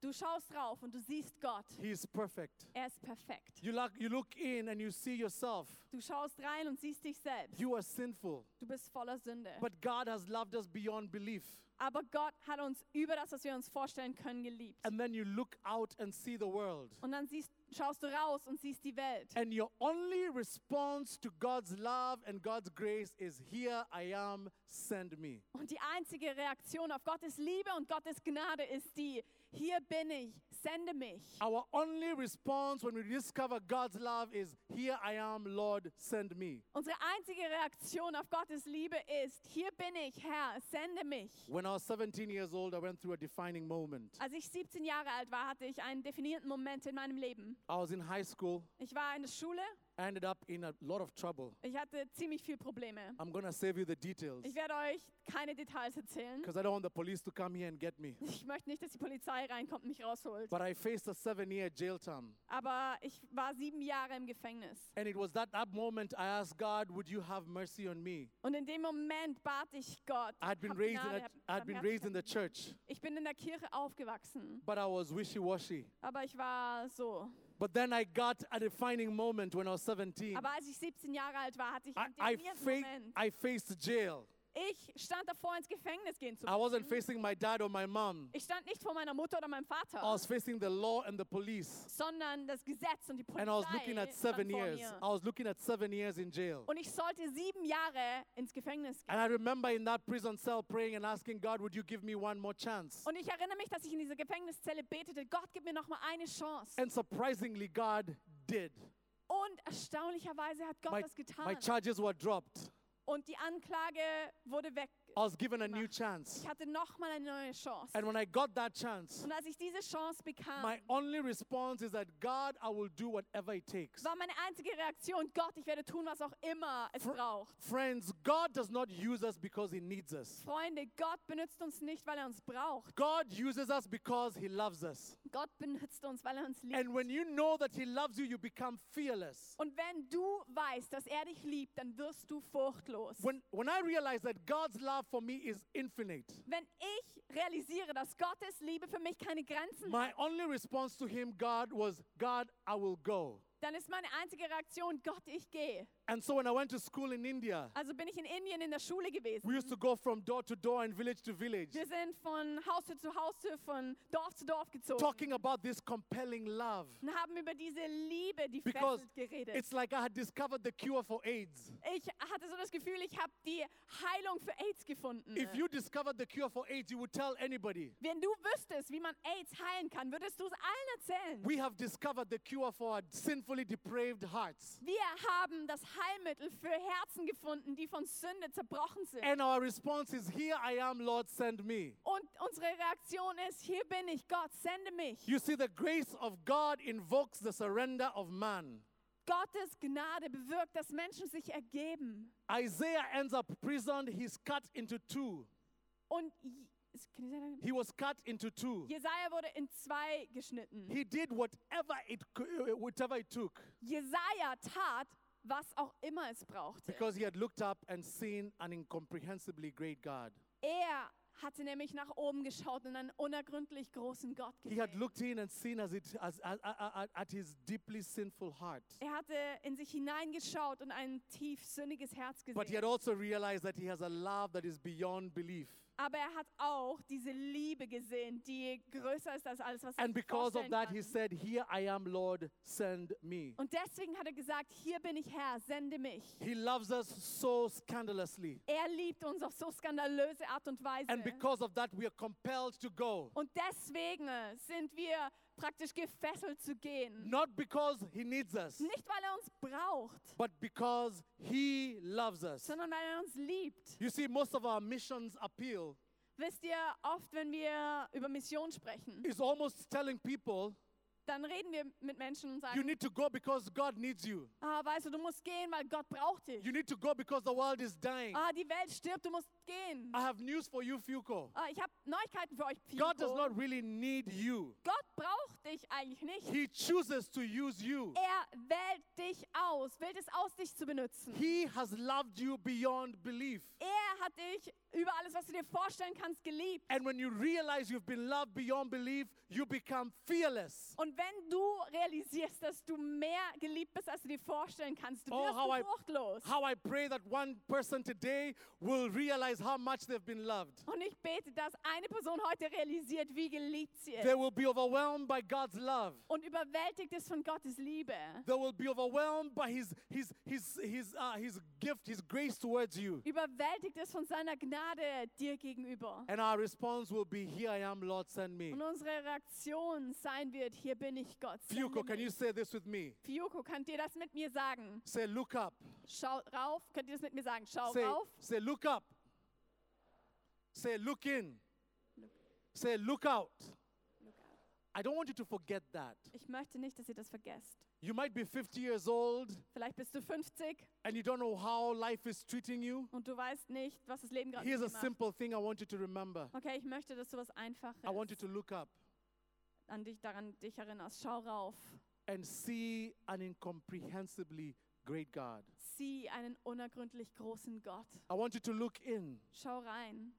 S2: Du schaust rauf und du siehst Gott.
S1: He is perfect.
S2: Er ist perfekt.
S1: You look, you look in and you see yourself,
S2: Du schaust rein und siehst dich selbst.
S1: you are sinful.
S2: Du bist voller Sünde.
S1: But God has loved us beyond belief.
S2: Aber Gott hat uns über das, was wir uns vorstellen können, geliebt.
S1: And then you look out and see the world.
S2: Und dann siehst, schaust du raus und siehst die Welt.
S1: And your only response to God's love and God's grace is, Here I am, send me.
S2: Und die einzige Reaktion auf Gottes Liebe und Gottes Gnade ist die, hier bin ich, sende mich.
S1: Our only response when we discover God's love is, Here I am, Lord, send me.
S2: Unsere einzige Reaktion auf Gottes Liebe ist, hier bin ich, Herr, sende mich.
S1: When I was 17 years old, I went through a defining moment.
S2: Als ich 17 Jahre alt war, hatte ich einen definierten Moment in meinem Leben.
S1: I was in high school
S2: Ich war in der Schule
S1: ended up in a lot of trouble.
S2: Ich hatte ziemlich viel Probleme.
S1: I'm to save you the details
S2: Ich werde euch keine Details erzählen.
S1: because I don't want the police to come here and get me.
S2: Ich möchte nicht, dass die Polizei reinkommt und mich rausholt.
S1: But I faced a seven year jail term.
S2: Aber ich war sieben Jahre im Gefängnis.
S1: And it was that, that moment I asked God, Would you have mercy on me?
S2: Und in dem Moment bat ich Gott.
S1: I had been raised in, a,
S2: hab
S1: I had been raised in the church,
S2: Ich bin in der Kirche aufgewachsen,
S1: but I was wishy washy.
S2: aber ich war so.
S1: But then I got a defining moment when I was 17.
S2: Aber als ich 17 Jahre alt war, hatte ich
S1: I,
S2: einen
S1: I, fa-
S2: Moment.
S1: I faced jail.
S2: Ich stand davor, ins Gefängnis gehen zu
S1: I wasn't
S2: müssen.
S1: facing my dad or my mom.
S2: Ich stand nicht vor meiner Mutter oder meinem Vater,
S1: I was facing the law and the police.
S2: sondern das Gesetz und die Polizei
S1: And I was looking at
S2: stand
S1: seven
S2: vor
S1: years.
S2: mir.
S1: I was looking at seven years in jail.
S2: Und ich sollte sieben Jahre ins Gefängnis gehen.
S1: And I remember in that prison cell praying and asking God, would you give me one more chance?
S2: Und ich erinnere mich, dass ich in dieser Gefängniszelle betete, Gott, gib mir noch mal eine Chance.
S1: And surprisingly, God did.
S2: Und erstaunlicherweise hat Gott
S1: My,
S2: das
S1: my
S2: getan.
S1: charges were dropped.
S2: Und die Anklage wurde weg.
S1: I was given a new chance.
S2: Ich hatte noch mal eine neue Chance.
S1: And when I got that chance,
S2: Und als ich diese Chance bekam,
S1: my only response is that God, I will do whatever it takes.
S2: war meine einzige Reaktion, Gott, ich werde tun, was auch immer es
S1: Fr-
S2: braucht.
S1: Friends, God does not use us because He needs us.
S2: Freunde, Gott benutzt uns nicht, weil er uns braucht.
S1: God uses us because He loves us.
S2: Gott benutzt uns, weil er uns liebt.
S1: And when you know that He loves you, you become fearless.
S2: Und wenn du weißt, dass er dich liebt, dann wirst du furchtlos.
S1: When, when I realize that God's love for me is infinite,
S2: Wenn ich realisiere, dass Gottes Liebe für mich keine Grenzen
S1: my
S2: hat,
S1: only response to Him, God, was, God, I will go.
S2: dann ist meine einzige Reaktion, Gott, ich gehe.
S1: And so when I went to school in India,
S2: Also bin ich in Indien in der Schule gewesen.
S1: we used to go from door to door and village to village,
S2: Wir sind von Haustür zu Haustür, von Dorf zu Dorf gezogen
S1: talking about this compelling love.
S2: und haben über diese Liebe, die
S1: Because
S2: fesselt, geredet.
S1: it's like I had discovered the cure for AIDS.
S2: Ich hatte so das Gefühl, ich habe die Heilung für AIDS gefunden.
S1: If you discovered the cure for AIDS, you would tell anybody.
S2: Wenn du wüsstest, wie man AIDS heilen kann, würdest du es allen erzählen.
S1: We have discovered the cure for sinfully depraved hearts.
S2: Wir haben das Heilmittel für Herzen gefunden, die von Sünde zerbrochen sind.
S1: And our response is, Here I am, Lord, send me.
S2: Und unsere Reaktion ist, hier bin ich, Gott, sende mich.
S1: You see, the grace of God invokes the surrender of man.
S2: Gottes Gnade bewirkt, dass Menschen sich ergeben.
S1: Isaiah ends up prisoned, he's cut into two.
S2: Und?
S1: He was cut into two.
S2: Jesaja wurde in zwei geschnitten.
S1: He did whatever it, whatever it took
S2: Jesaja tat, was auch immer es brauchte.
S1: because he had looked up and seen an incomprehensibly great God.
S2: Er hatte nämlich nach oben geschaut und einen unergründlich großen Gott
S1: He had
S2: gesehen.
S1: looked in and seen as it, as, as, as, at his deeply sinful heart.
S2: Er hatte in sich hineingeschaut und ein tiefsündiges Herz
S1: But he had
S2: gesehen.
S1: also realized that he has a love that is beyond belief.
S2: Aber er hat auch diese Liebe gesehen, die größer ist als alles, was er
S1: And because of
S2: vorstellen
S1: that,
S2: kann.
S1: he said, Here I am, Lord, send me.
S2: Und deswegen hat er gesagt, hier bin ich Herr, sende mich.
S1: He loves us so scandalously.
S2: Er liebt uns auf so skandalöse Art und Weise.
S1: And because of that, we are compelled to go.
S2: Und deswegen sind wir praktisch gefesselt zu gehen.
S1: Not because he needs us,
S2: Nicht, weil er uns braucht,
S1: but because he loves us.
S2: sondern weil er uns liebt.
S1: You see, most of our missions appeal
S2: Wisst ihr, oft, wenn wir über Mission sprechen,
S1: is almost telling people
S2: dann reden wir mit Menschen und
S1: you
S2: sagen,
S1: need to go because God needs you.
S2: ah, weißt du, du musst gehen, weil Gott braucht dich.
S1: You need to go because the world is dying.
S2: Ah, die Welt stirbt, du musst gehen.
S1: I have news for you, Fuko.
S2: Ah, ich habe Neuigkeiten für euch,
S1: God does not really need you.
S2: Gott braucht dich eigentlich nicht.
S1: He chooses to use you.
S2: Er wählt dich aus, wählt es aus, dich zu benutzen.
S1: He has loved you beyond belief.
S2: Er hat dich über alles, was du dir vorstellen kannst, geliebt.
S1: And when you realize you've been loved beyond belief, you become fearless.
S2: Und wenn du realisierst, dass du mehr geliebt bist, als du dir vorstellen kannst, du
S1: Oh,
S2: wirst
S1: how I-
S2: furchtlos.
S1: How I pray that one person today will realize how much they've been loved.
S2: Und ich bete, dass eine Person heute realisiert, wie geliebt sie
S1: They
S2: ist.
S1: will be overwhelmed by God's love.
S2: Und überwältigt ist von Gottes Liebe.
S1: They will be overwhelmed by his, his, his, his, uh, his gift, his grace towards you.
S2: Überwältigt ist von seiner Gnade dir gegenüber.
S1: And our response will be, Here I am, Lord, send me.
S2: Und unsere Reaktion sein wird, hier bin ich Gott.
S1: Fuko, can you say this with me?
S2: Fiuko, könnt ihr das mit mir sagen?
S1: Say, Look up.
S2: Schau rauf, könnt ihr das mit mir sagen? Schau
S1: Say,
S2: rauf.
S1: say, Look up. Say, Look in.
S2: Look.
S1: Say, Look out.
S2: Look out.
S1: I don't want you to forget that.
S2: Ich möchte nicht, dass ihr das vergesst.
S1: You might be 50 years old
S2: Vielleicht bist du 50
S1: and you don't know how life is treating you.
S2: und du weißt nicht, was das Leben gerade
S1: Here's a
S2: macht.
S1: simple thing I want you to remember.
S2: Okay, ich möchte, dass du was Einfaches
S1: I want you to look up
S2: an dich daran dich erinnerst. Schau rauf.
S1: and see an incomprehensibly great God.
S2: Sieh einen unergründlich großen Gott.
S1: I want you to look in
S2: Schau rein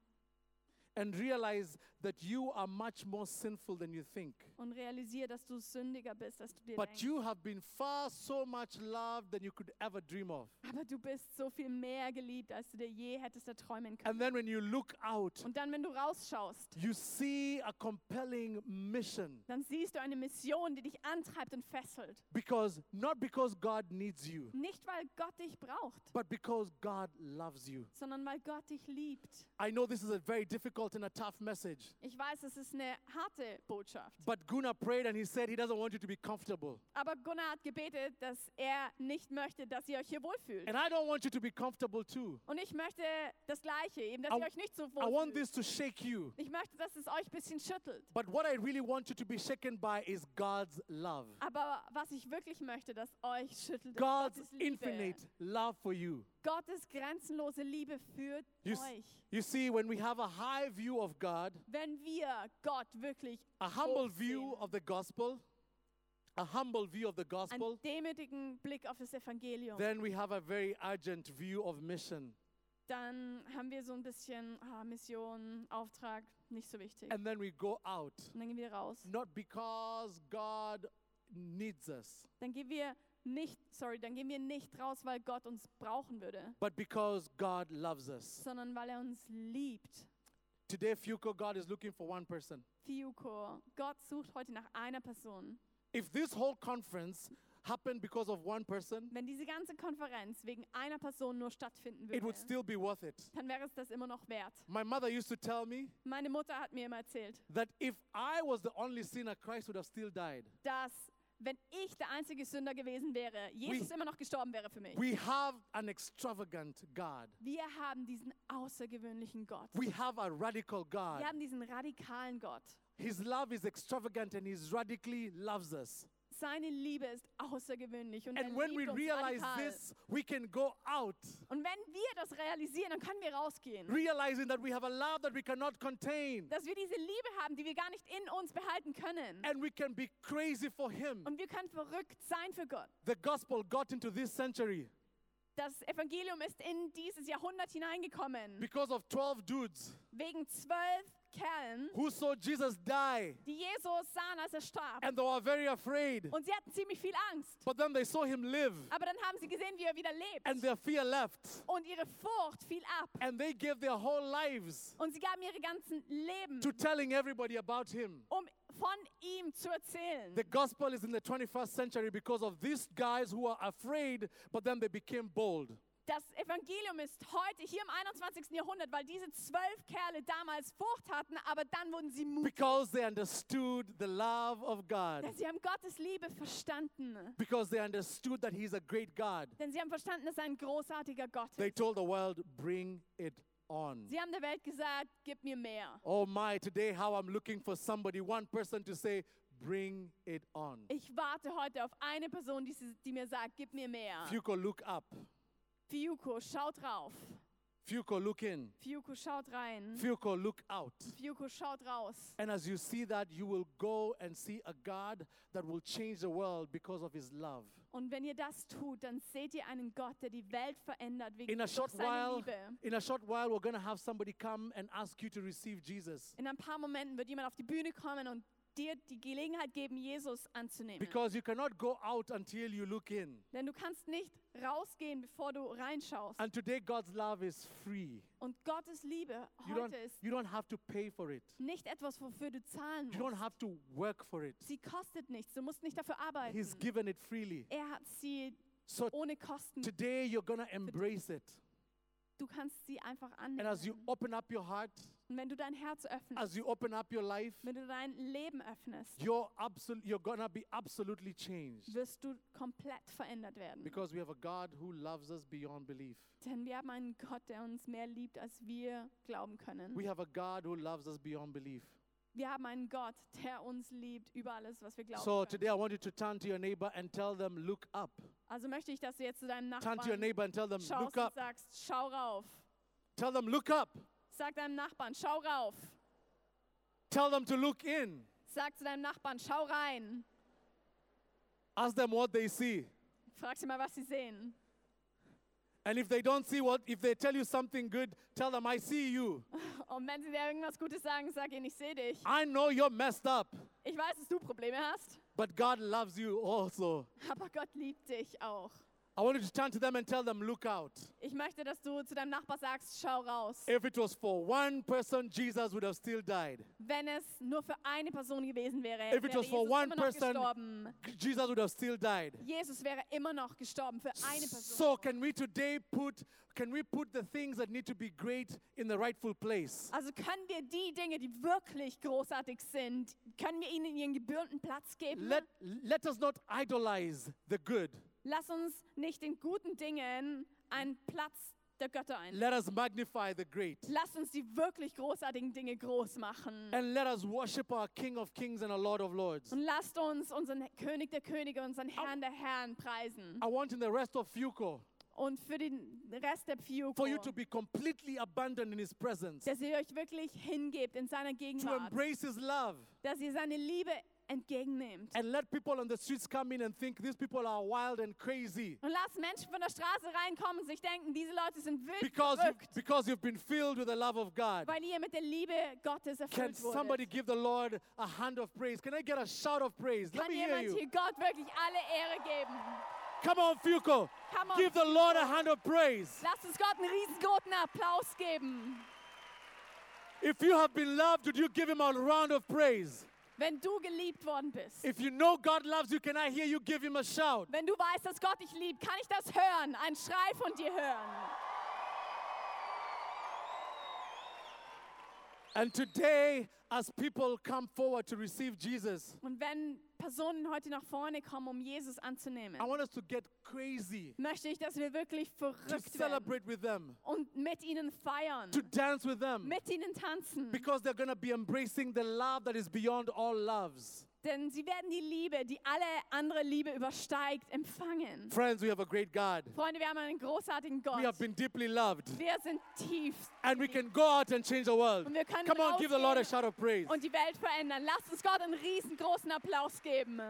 S1: and realize that you are much more sinful than you think.
S2: und realisier, dass du sündiger bist, als du dir
S1: But
S2: denkst.
S1: you have been far so much loved than you could ever dream of.
S2: Aber du bist so viel mehr geliebt, als du dir je hättest erträumen können.
S1: And then when you look out,
S2: Und dann, wenn du rausschaust,
S1: you see a compelling mission.
S2: dann siehst du eine Mission, die dich antreibt und fesselt.
S1: Because not because God needs you,
S2: Nicht, weil Gott dich braucht,
S1: but because God loves you.
S2: sondern weil Gott dich liebt.
S1: I know this is a very difficult and a tough message.
S2: Ich weiß, es ist eine harte Botschaft.
S1: But Gunnar prayed and he said he doesn't want you to be comfortable.
S2: Aber Gunnar hat gebetet, dass er nicht möchte, dass ihr euch hier wohlfühlt.
S1: And I don't want you to be comfortable too.
S2: Und ich möchte das Gleiche, eben, dass
S1: I-
S2: ihr euch nicht so
S1: I want
S2: wohlfühlt.
S1: this to shake you.
S2: Ich möchte, dass es euch ein bisschen schüttelt.
S1: But what I really want you to be shaken by is God's love.
S2: Aber was ich wirklich möchte, dass euch schüttelt, ist
S1: God's
S2: Gottes Liebe.
S1: infinite love for you.
S2: Gottes grenzenlose Liebe für
S1: You,
S2: euch.
S1: you see, when we have a high view of God,
S2: Wenn wir Gott wirklich
S1: a humble
S2: hoch
S1: view of the gospel, a humble view of the gospel,
S2: einen demütigen Blick auf das Evangelium,
S1: then we have a very urgent view of mission.
S2: dann haben wir so ein bisschen ah, Mission, Auftrag, nicht so wichtig.
S1: And then we go out,
S2: Und dann gehen wir raus.
S1: not because God needs us,
S2: Dann gehen wir nicht, sorry, dann gehen wir nicht raus, weil Gott uns brauchen würde,
S1: but because God loves us.
S2: sondern weil er uns liebt.
S1: Today, Fuko, God is looking for one person.
S2: Fiuko, Gott sucht heute nach einer Person.
S1: If this whole conference happened because of one person,
S2: Wenn diese ganze Konferenz wegen einer Person nur stattfinden
S1: it would
S2: würde,
S1: still be worth it.
S2: dann wäre es das immer noch wert.
S1: My mother used to tell me
S2: Meine Mutter hat mir immer erzählt,
S1: that if I was the only sinner, Christ would have still died.
S2: dass wenn ich der einzige Sünder gewesen wäre, Jesus immer noch gestorben wäre für mich.
S1: We have an extravagant God.
S2: Wir haben diesen außergewöhnlichen Gott.
S1: We have a radical God.
S2: Wir haben diesen radikalen Gott.
S1: His love is extravagant and He radically loves us.
S2: Seine Liebe ist außergewöhnlich und
S1: And
S2: er
S1: when we
S2: liebt uns
S1: realize
S2: radikal.
S1: this, we can go out,
S2: Und wenn wir das realisieren, dann können wir rausgehen.
S1: realizing that we have a love that we cannot contain.
S2: Dass wir diese Liebe haben, die wir gar nicht in uns behalten können.
S1: And we can be crazy for Him.
S2: Und wir können verrückt sein für Gott.
S1: The gospel got into this century
S2: Das Evangelium ist in dieses Jahrhundert hineingekommen.
S1: because of 12 dudes
S2: Wegen zwölf Kerlen,
S1: who saw Jesus die
S2: die Jesus sahen, als er starb.
S1: and they were very afraid.
S2: Und sie hatten ziemlich viel Angst.
S1: But then they saw Him live
S2: Aber dann haben sie gesehen, wie er wieder lebt.
S1: and their fear left.
S2: Und ihre Furcht fiel ab.
S1: And they gave their whole lives
S2: Und sie gaben ihre ganzen Leben,
S1: to telling everybody about Him.
S2: um von ihm zu erzählen.
S1: The gospel is in the 21st century because of these guys who are afraid, but then they became bold.
S2: Das Evangelium ist heute hier im 21. Jahrhundert, weil diese zwölf Kerle damals Furcht hatten, aber dann wurden sie mutig.
S1: Because they understood the love of God.
S2: Denn sie haben Gottes Liebe verstanden.
S1: Because they understood that He's a great God.
S2: Denn sie haben verstanden, dass er ein großartiger Gott
S1: They
S2: ist.
S1: told the world, bring it on.
S2: Sie haben der Welt gesagt, gib mir mehr.
S1: Oh my, today how I'm looking for somebody, one person to say, bring it on.
S2: Ich warte heute auf eine Person, die, die mir sagt, gib mir mehr.
S1: Fuko, look up.
S2: Fiuko, schaut drauf.
S1: Fuko, look in.
S2: Fiuko, schaut rein.
S1: Fuko, look out.
S2: Fiuko, schaut raus.
S1: And as you see that, you will go and see a God that will change the world because of His love.
S2: Und wenn ihr das tut, dann seht ihr einen Gott, der die Welt verändert wegen
S1: In a short while,
S2: Liebe.
S1: in a short while, we're going to have somebody come and ask you to receive Jesus.
S2: In ein paar Momenten wird jemand auf die Bühne kommen und dir die Gelegenheit geben, Jesus anzunehmen.
S1: Because you cannot go out until you look in.
S2: Denn du kannst nicht rausgehen, bevor du reinschaust.
S1: And today, God's love is free.
S2: Und Gottes Liebe
S1: You
S2: heute ist
S1: you don't have to pay for it,
S2: nicht etwas, wofür du zahlen
S1: you don't
S2: musst.
S1: have to work for it.
S2: Sie kostet nichts. Du musst nicht dafür arbeiten.
S1: He's given it freely.
S2: Er hat sie
S1: So
S2: ohne Kosten.
S1: today, you're to embrace it.
S2: Du kannst sie einfach
S1: And as you
S2: annehmen.
S1: open up your heart,
S2: Und wenn du dein Herz öffnest,
S1: as you open up your life,
S2: wenn du dein Leben öffnest,
S1: you're, absol- you're to be absolutely changed.
S2: wirst du komplett verändert werden.
S1: Because we have a God who loves us beyond belief.
S2: Denn wir haben einen Gott, der uns mehr liebt, als wir glauben können.
S1: We have a God who loves us beyond belief.
S2: Wir haben einen Gott, der uns liebt über alles, was wir glauben.
S1: So
S2: können.
S1: today I want you to turn to your neighbor and tell them, look up.
S2: Also möchte ich, dass du jetzt zu deinem
S1: Turn to your
S2: Nachbarn
S1: neighbor and tell them,
S2: schaust
S1: look
S2: und
S1: up.
S2: sagst, schau rauf.
S1: Tell them, look up.
S2: Sag deinem Nachbarn, schau rauf.
S1: Tell them to look in.
S2: Sag zu deinem Nachbarn, schau rein.
S1: Ask them what they see.
S2: Frag sie mal, was sie sehen.
S1: And if they don't see what, if they tell you something good, tell them, I see you.
S2: Und wenn sie dir irgendwas Gutes sagen, sag ihnen, ich sehe dich.
S1: I know you're messed up,
S2: Ich weiß, dass du Probleme hast,
S1: but God loves you also.
S2: aber Gott liebt dich auch.
S1: I want you to turn to them and tell them, look out.
S2: Ich möchte, dass du zu deinem Nachbar sagst, schau raus.
S1: If it was for one person, Jesus would have still died.
S2: Wenn es nur für eine Person gewesen wäre,
S1: If it
S2: wäre
S1: was for
S2: Jesus
S1: one
S2: immer noch
S1: person-
S2: gestorben.
S1: Jesus would have still died.
S2: Jesus wäre immer noch gestorben für eine Person.
S1: So can we today put can we put the things that need to be great in the rightful place?
S2: Also können wir die Dinge, die wirklich großartig sind, können wir ihnen ihren gebührenden Platz geben?
S1: Let let us not idolize the good.
S2: Lass uns nicht den guten Dingen einen Platz der Götter ein.
S1: Let us magnify the great.
S2: Lass uns die wirklich großartigen Dinge groß machen.
S1: And let us worship our King of Kings and our Lord of Lords.
S2: Und lasst uns unseren König der Könige, unseren Herrn der Herren preisen.
S1: I want in the rest of Fuco
S2: Und für den Rest der Pfiuko,
S1: for you to be completely abundant in His presence,
S2: dass ihr euch wirklich hingebt in seiner
S1: to
S2: Gegenwart,
S1: embrace His love,
S2: dass ihr seine Liebe entgegennehmt.
S1: and let people on the streets come in and think these people are wild and crazy
S2: Und lasst Menschen von der Straße reinkommen und sich denken, diese Leute sind wild
S1: because you,
S2: verrückt,
S1: because you've been filled with the love of God.
S2: weil ihr mit der Liebe Gottes
S1: Can
S2: erfüllt
S1: somebody
S2: wurdet.
S1: give the Lord a hand of praise? Can I get a shout of praise? Let
S2: Kann
S1: me hear you.
S2: hier Gott wirklich alle Ehre geben?
S1: Come on, Fuco.
S2: Come on.
S1: Give the Lord a hand of praise.
S2: Lasst uns Gott einen riesengroßen Applaus geben.
S1: If you have been loved, would you give him a round of praise?
S2: Wenn du geliebt worden bist.
S1: If you know God loves you, can I hear you give him a shout?
S2: Wenn du weißt, dass Gott dich liebt, kann ich das hören, einen Schrei von dir hören.
S1: And today, as people come forward to receive Jesus,
S2: Und wenn Personen heute nach vorne kommen, um Jesus anzunehmen,
S1: I want us to get crazy,
S2: möchte ich, dass wir wirklich
S1: to
S2: verrückt werden
S1: celebrate with them,
S2: und mit ihnen feiern,
S1: to dance with them,
S2: mit ihnen tanzen.
S1: because they're going to be embracing the love that is beyond all loves.
S2: Denn sie werden die Liebe, die alle andere Liebe übersteigt, empfangen.
S1: Friends, we have a great God.
S2: Freunde, wir haben einen großartigen
S1: We have
S2: Gott.
S1: been deeply loved,
S2: Wir sind tief
S1: and we can go out and change the world.
S2: und wir können
S1: Come on, give the Lord a shout of praise.
S2: und die Welt verändern. Lasst uns Gott einen riesengroßen Applaus geben.